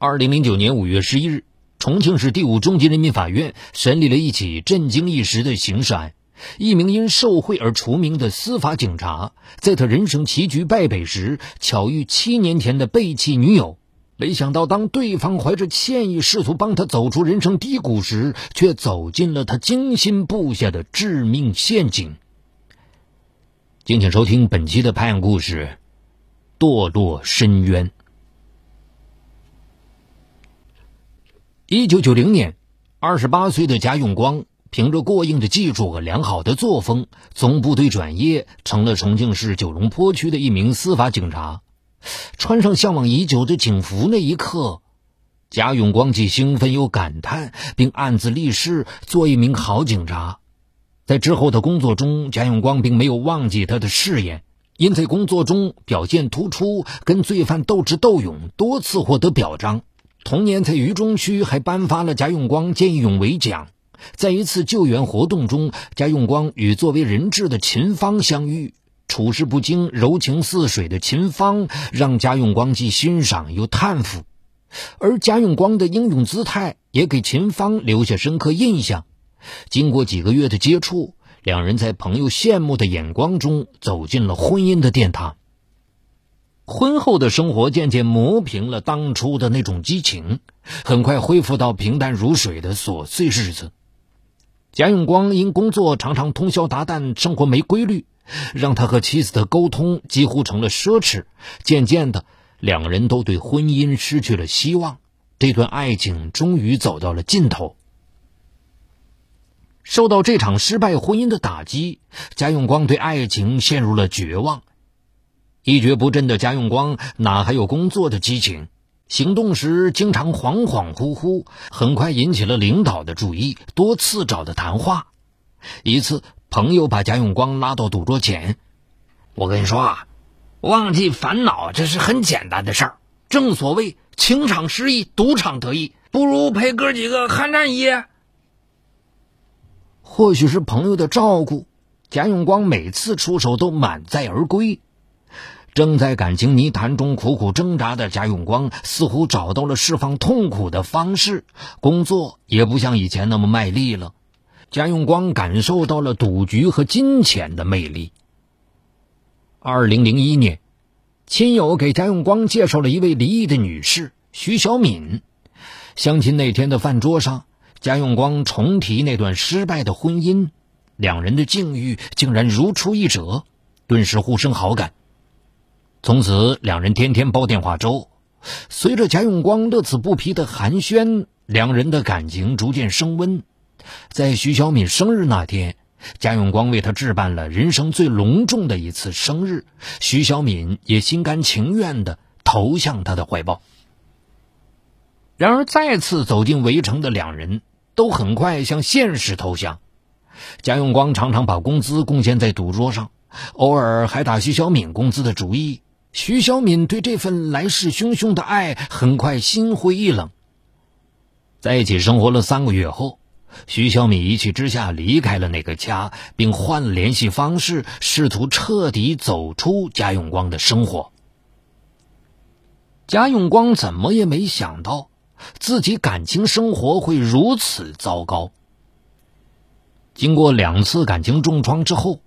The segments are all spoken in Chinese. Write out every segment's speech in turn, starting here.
二零零九年五月十一日，重庆市第五中级人民法院审理了一起震惊一时的刑事案：一名因受贿而出名的司法警察，在他人生棋局败北时，巧遇七年前的背弃女友。没想到，当对方怀着歉意试图帮他走出人生低谷时，却走进了他精心布下的致命陷阱。敬请收听本期的拍案故事：堕落深渊。一九九零年，二十八岁的贾永光凭着过硬的技术和良好的作风，从部队转业，成了重庆市九龙坡区的一名司法警察。穿上向往已久的警服那一刻，贾永光既兴奋又感叹，并暗自立誓做一名好警察。在之后的工作中，贾永光并没有忘记他的誓言，因在工作中表现突出，跟罪犯斗智斗勇，多次获得表彰。同年，在渝中区还颁发了贾永光见义勇为奖。在一次救援活动中，贾永光与作为人质的秦芳相遇，处事不惊、柔情似水的秦芳让贾永光既欣赏又叹服，而贾永光的英勇姿态也给秦芳留下深刻印象。经过几个月的接触，两人在朋友羡慕的眼光中走进了婚姻的殿堂。婚后的生活渐渐磨平了当初的那种激情，很快恢复到平淡如水的琐碎日子。贾永光因工作常常通宵达旦，生活没规律，让他和妻子的沟通几乎成了奢侈。渐渐的，两人都对婚姻失去了希望，这段爱情终于走到了尽头。受到这场失败婚姻的打击，贾永光对爱情陷入了绝望。一蹶不振的贾永光哪还有工作的激情？行动时经常恍恍惚惚，很快引起了领导的注意，多次找他谈话。一次，朋友把贾永光拉到赌桌前：“我跟你说啊，忘记烦恼这是很简单的事儿。正所谓情场失意，赌场得意，不如陪哥几个酣战一夜。”或许是朋友的照顾，贾永光每次出手都满载而归。正在感情泥潭中苦苦挣扎的贾永光，似乎找到了释放痛苦的方式，工作也不像以前那么卖力了。贾永光感受到了赌局和金钱的魅力。二零零一年，亲友给贾永光介绍了一位离异的女士徐小敏。相亲那天的饭桌上，贾永光重提那段失败的婚姻，两人的境遇竟然如出一辙，顿时互生好感。从此，两人天天煲电话粥。随着贾永光乐此不疲的寒暄，两人的感情逐渐升温。在徐小敏生日那天，贾永光为她置办了人生最隆重的一次生日，徐小敏也心甘情愿地投向他的怀抱。然而，再次走进围城的两人，都很快向现实投降。贾永光常常把工资贡献在赌桌上，偶尔还打徐小敏工资的主意。徐小敏对这份来势汹汹的爱很快心灰意冷。在一起生活了三个月后，徐小敏一气之下离开了那个家，并换了联系方式，试图彻底走出贾永光的生活。贾永光怎么也没想到，自己感情生活会如此糟糕。经过两次感情重创之后。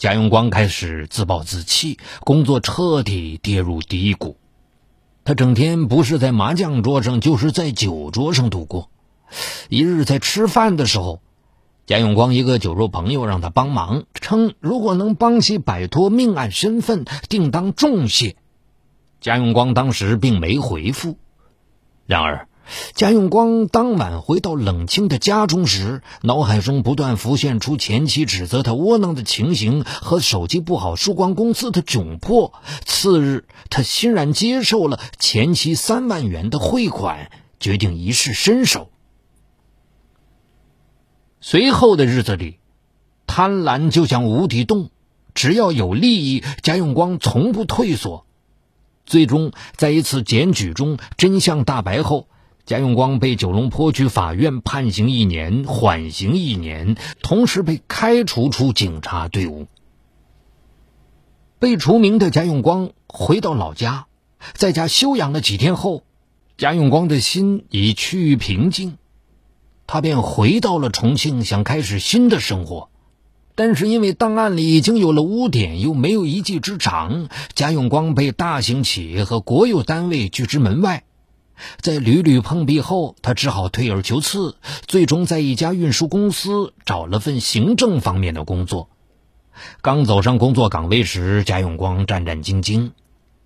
贾永光开始自暴自弃，工作彻底跌入低谷。他整天不是在麻将桌上，就是在酒桌上度过。一日在吃饭的时候，贾永光一个酒肉朋友让他帮忙，称如果能帮其摆脱命案身份，定当重谢。贾永光当时并没回复。然而。贾永光当晚回到冷清的家中时，脑海中不断浮现出前妻指责他窝囊的情形和手机不好输光工资的窘迫。次日，他欣然接受了前妻三万元的汇款，决定一试身手。随后的日子里，贪婪就像无底洞，只要有利益，贾永光从不退缩。最终，在一次检举中，真相大白后。贾永光被九龙坡区法院判刑一年，缓刑一年，同时被开除出警察队伍。被除名的贾永光回到老家，在家休养了几天后，贾永光的心已趋于平静，他便回到了重庆，想开始新的生活。但是因为档案里已经有了污点，又没有一技之长，贾永光被大型企业和国有单位拒之门外。在屡屡碰壁后，他只好退而求次，最终在一家运输公司找了份行政方面的工作。刚走上工作岗位时，贾永光战战兢兢。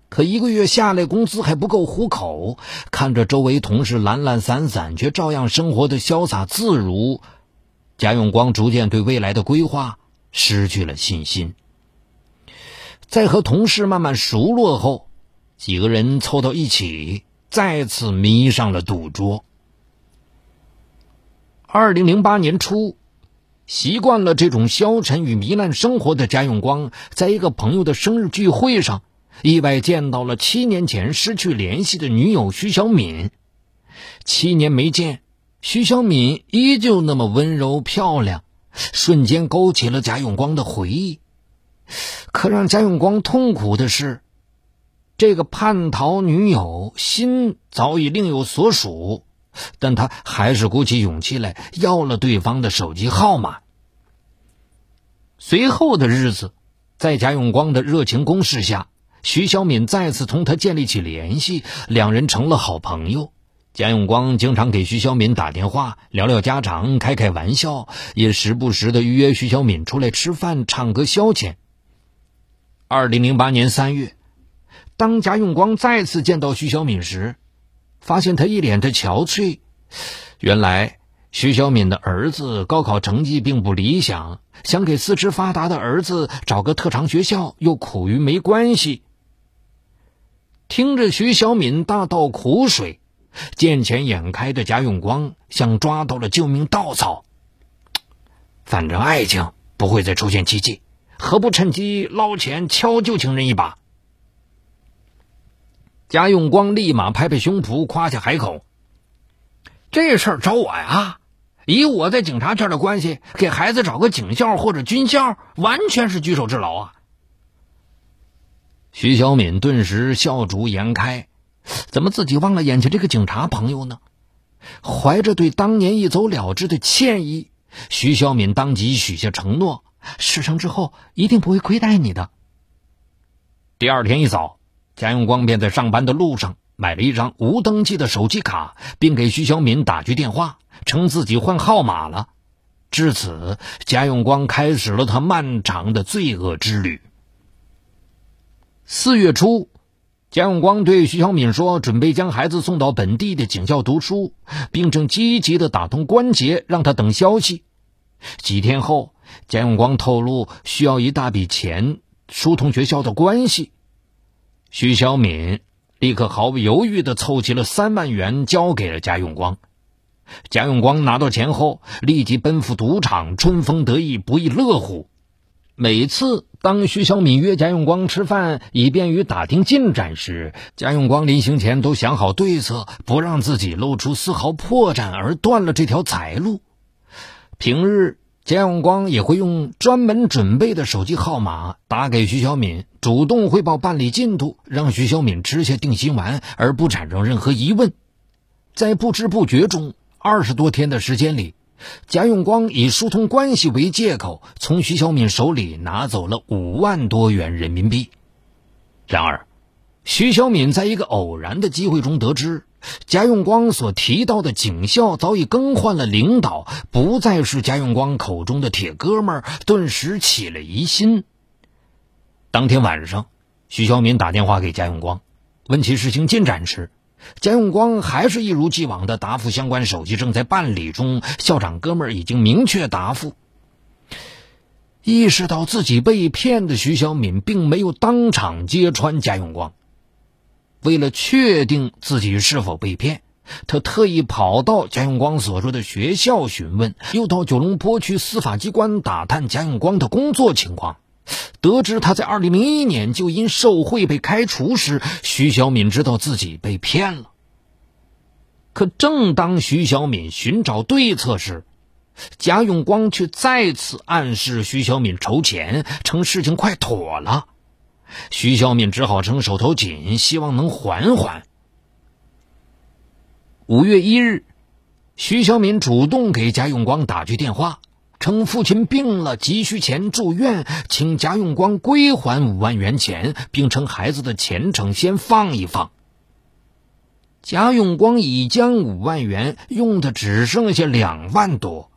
可一个月下来，工资还不够糊口。看着周围同事懒懒散散，却照样生活的潇洒自如，贾永光逐渐对未来的规划失去了信心。在和同事慢慢熟络后，几个人凑到一起，再次迷上了赌桌。二零零八年初，习惯了这种消沉与糜烂生活的贾永光，在一个朋友的生日聚会上。意外见到了七年前失去联系的女友徐小敏。七年没见，徐小敏依旧那么温柔漂亮，瞬间勾起了贾永光的回忆。可让贾永光痛苦的是，这个叛逃女友心早已另有所属，但他还是鼓起勇气来要了对方的手机号码。随后的日子，在贾永光的热情攻势下。徐小敏再次同他建立起联系，两人成了好朋友。贾永光经常给徐小敏打电话，聊聊家常，开开玩笑，也时不时的约徐小敏出来吃饭、唱歌消遣。二零零八年三月，当贾永光再次见到徐小敏时，发现她一脸的憔悴。原来，徐小敏的儿子高考成绩并不理想，想给四肢发达的儿子找个特长学校，又苦于没关系。听着徐小敏大倒苦水，见钱眼开的贾永光像抓到了救命稻草。反正爱情不会再出现奇迹，何不趁机捞钱敲旧情人一把？贾永光立马拍拍胸脯，夸下海口：“这事儿找我呀！以我在警察圈的关系，给孩子找个警校或者军校，完全是举手之劳啊！”徐小敏顿时笑逐颜开，怎么自己忘了眼前这个警察朋友呢？怀着对当年一走了之的歉意，徐小敏当即许下承诺：事成之后一定不会亏待你的。第二天一早，贾永光便在上班的路上买了一张无登记的手机卡，并给徐小敏打去电话，称自己换号码了。至此，贾永光开始了他漫长的罪恶之旅。四月初，贾永光对徐小敏说：“准备将孩子送到本地的警校读书，并正积极的打通关节，让他等消息。”几天后，贾永光透露需要一大笔钱疏通学校的关系，徐小敏立刻毫不犹豫的凑齐了三万元交给了贾永光。贾永光拿到钱后，立即奔赴赌场，春风得意，不亦乐乎。每次当徐小敏约贾永光吃饭，以便于打听进展时，贾永光临行前都想好对策，不让自己露出丝毫破绽而断了这条财路。平日，贾永光也会用专门准备的手机号码打给徐小敏，主动汇报办理进度，让徐小敏吃下定心丸而不产生任何疑问。在不知不觉中，二十多天的时间里。贾永光以疏通关系为借口，从徐小敏手里拿走了五万多元人民币。然而，徐小敏在一个偶然的机会中得知，贾永光所提到的警校早已更换了领导，不再是贾永光口中的铁哥们儿，顿时起了疑心。当天晚上，徐小敏打电话给贾永光，问其事情进展时。贾永光还是一如既往的答复：相关手续正在办理中。校长哥们儿已经明确答复。意识到自己被骗的徐小敏，并没有当场揭穿贾永光。为了确定自己是否被骗，他特意跑到贾永光所说的学校询问，又到九龙坡区司法机关打探贾永光的工作情况。得知他在二零零一年就因受贿被开除时，徐小敏知道自己被骗了。可正当徐小敏寻找对策时，贾永光却再次暗示徐小敏筹钱，称事情快妥了。徐小敏只好称手头紧，希望能缓缓。五月一日，徐小敏主动给贾永光打去电话，称父亲病了，急需钱住院，请贾永光归还五万元钱，并称孩子的前程先放一放。贾永光已将五万元用的只剩下两万多。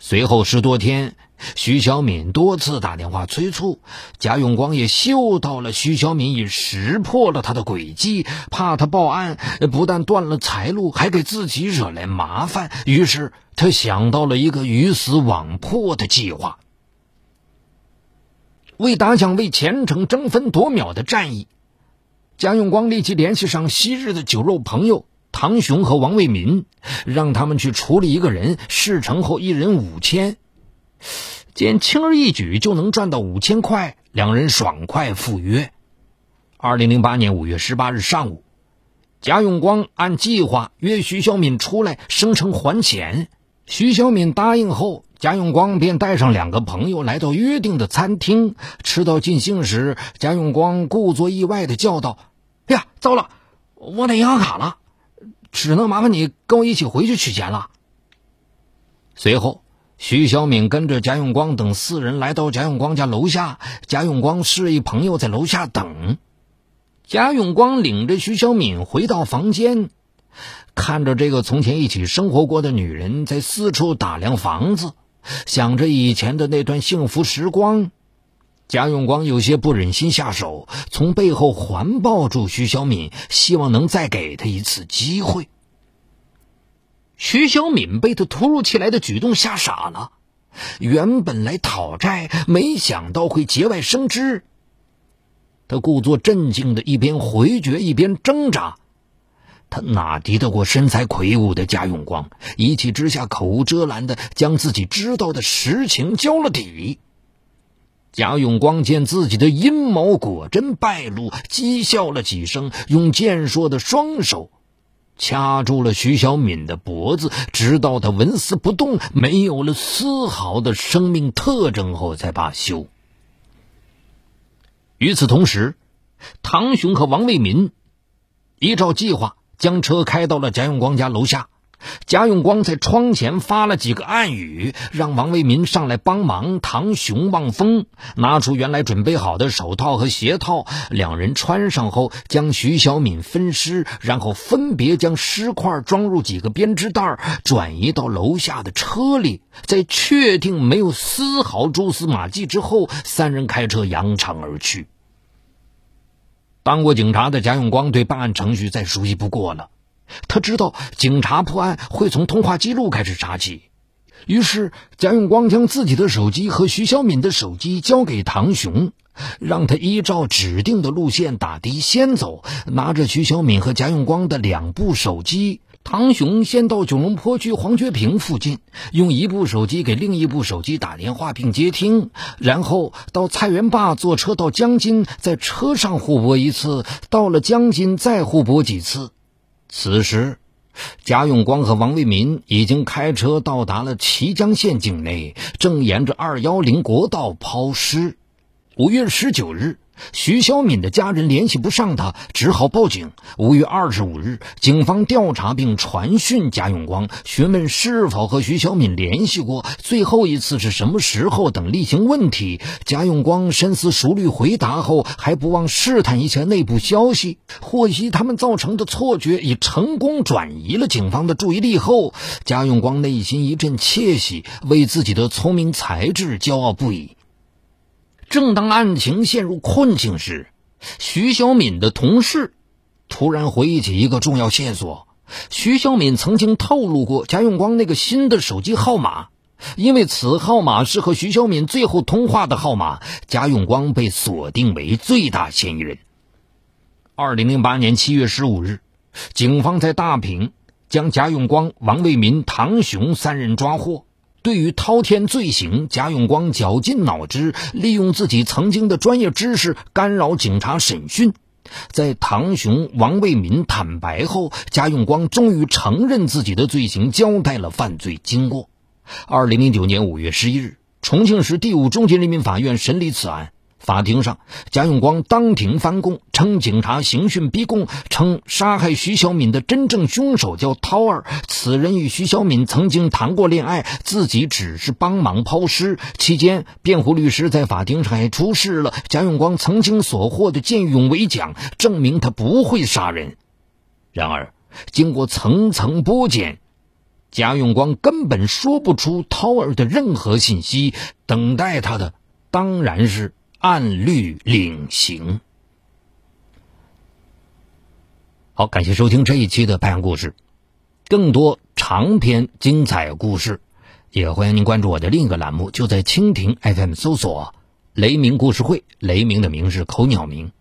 随后十多天，徐小敏多次打电话催促，贾永光也嗅到了徐小敏已识破了他的诡计，怕他报案，不但断了财路，还给自己惹来麻烦。于是他想到了一个鱼死网破的计划。为打响为前程争分夺秒的战役，贾永光立即联系上昔日的酒肉朋友。唐雄和王卫民让他们去处理一个人，事成后一人五千，见轻而易举就能赚到五千块，两人爽快赴约。二零零八年五月十八日上午，贾永光按计划约徐小敏出来，声称还钱。徐小敏答应后，贾永光便带上两个朋友来到约定的餐厅。吃到尽兴时，贾永光故作意外的叫道：“哎呀，糟了，忘带银行卡了。”只能麻烦你跟我一起回去取钱了。随后，徐小敏跟着贾永光等四人来到贾永光家楼下，贾永光示意朋友在楼下等。贾永光领着徐小敏回到房间，看着这个从前一起生活过的女人在四处打量房子，想着以前的那段幸福时光。贾永光有些不忍心下手，从背后环抱住徐小敏，希望能再给他一次机会。徐小敏被他突如其来的举动吓傻了，原本来讨债，没想到会节外生枝。他故作镇静的一边回绝一边挣扎，他哪敌得过身材魁梧的贾永光？一气之下，口无遮拦的将自己知道的实情交了底。贾永光见自己的阴谋果真败露，讥笑了几声，用健硕的双手掐住了徐小敏的脖子，直到他纹丝不动，没有了丝毫的生命特征后，才罢休。与此同时，唐雄和王卫民依照计划将车开到了贾永光家楼下。贾永光在窗前发了几个暗语，让王为民上来帮忙。唐雄、望风拿出原来准备好的手套和鞋套，两人穿上后，将徐小敏分尸，然后分别将尸块装入几个编织袋，转移到楼下的车里。在确定没有丝毫蛛丝马迹之后，三人开车扬长而去。当过警察的贾永光对办案程序再熟悉不过了。他知道警察破案会从通话记录开始查起，于是贾永光将自己的手机和徐小敏的手机交给唐雄，让他依照指定的路线打的先走，拿着徐小敏和贾永光的两部手机。唐雄先到九龙坡区黄觉坪附近，用一部手机给另一部手机打电话并接听，然后到菜园坝坐车到江津，在车上互拨一次，到了江津再互拨几次。此时，贾永光和王卫民已经开车到达了綦江县境内，正沿着二幺零国道抛尸。五月十九日。徐小敏的家人联系不上他，只好报警。五月二十五日，警方调查并传讯贾永光，询问是否和徐小敏联系过，最后一次是什么时候等例行问题。贾永光深思熟虑回答后，还不忘试探一下内部消息。获悉他们造成的错觉已成功转移了警方的注意力后，贾永光内心一阵窃喜，为自己的聪明才智骄傲不已。正当案情陷入困境时，徐小敏的同事突然回忆起一个重要线索：徐小敏曾经透露过贾永光那个新的手机号码，因为此号码是和徐小敏最后通话的号码，贾永光被锁定为最大嫌疑人。二零零八年七月十五日，警方在大坪将贾永光、王卫民、唐雄三人抓获。对于滔天罪行，贾永光绞尽脑汁，利用自己曾经的专业知识干扰警察审讯。在唐雄、王卫民坦白后，贾永光终于承认自己的罪行，交代了犯罪经过。二零零九年五月十一日，重庆市第五中级人民法院审理此案。法庭上，贾永光当庭翻供，称警察刑讯逼供，称杀害徐小敏的真正凶手叫涛儿，此人与徐小敏曾经谈过恋爱，自己只是帮忙抛尸。期间，辩护律师在法庭上还出示了贾永光曾经所获的见义勇为奖，证明他不会杀人。然而，经过层层剥茧，贾永光根本说不出涛儿的任何信息，等待他的当然是。按律领刑。好，感谢收听这一期的拍案故事。更多长篇精彩故事，也欢迎您关注我的另一个栏目，就在蜻蜓 FM 搜索“雷鸣故事会”。雷鸣的鸣是口鸟鸣。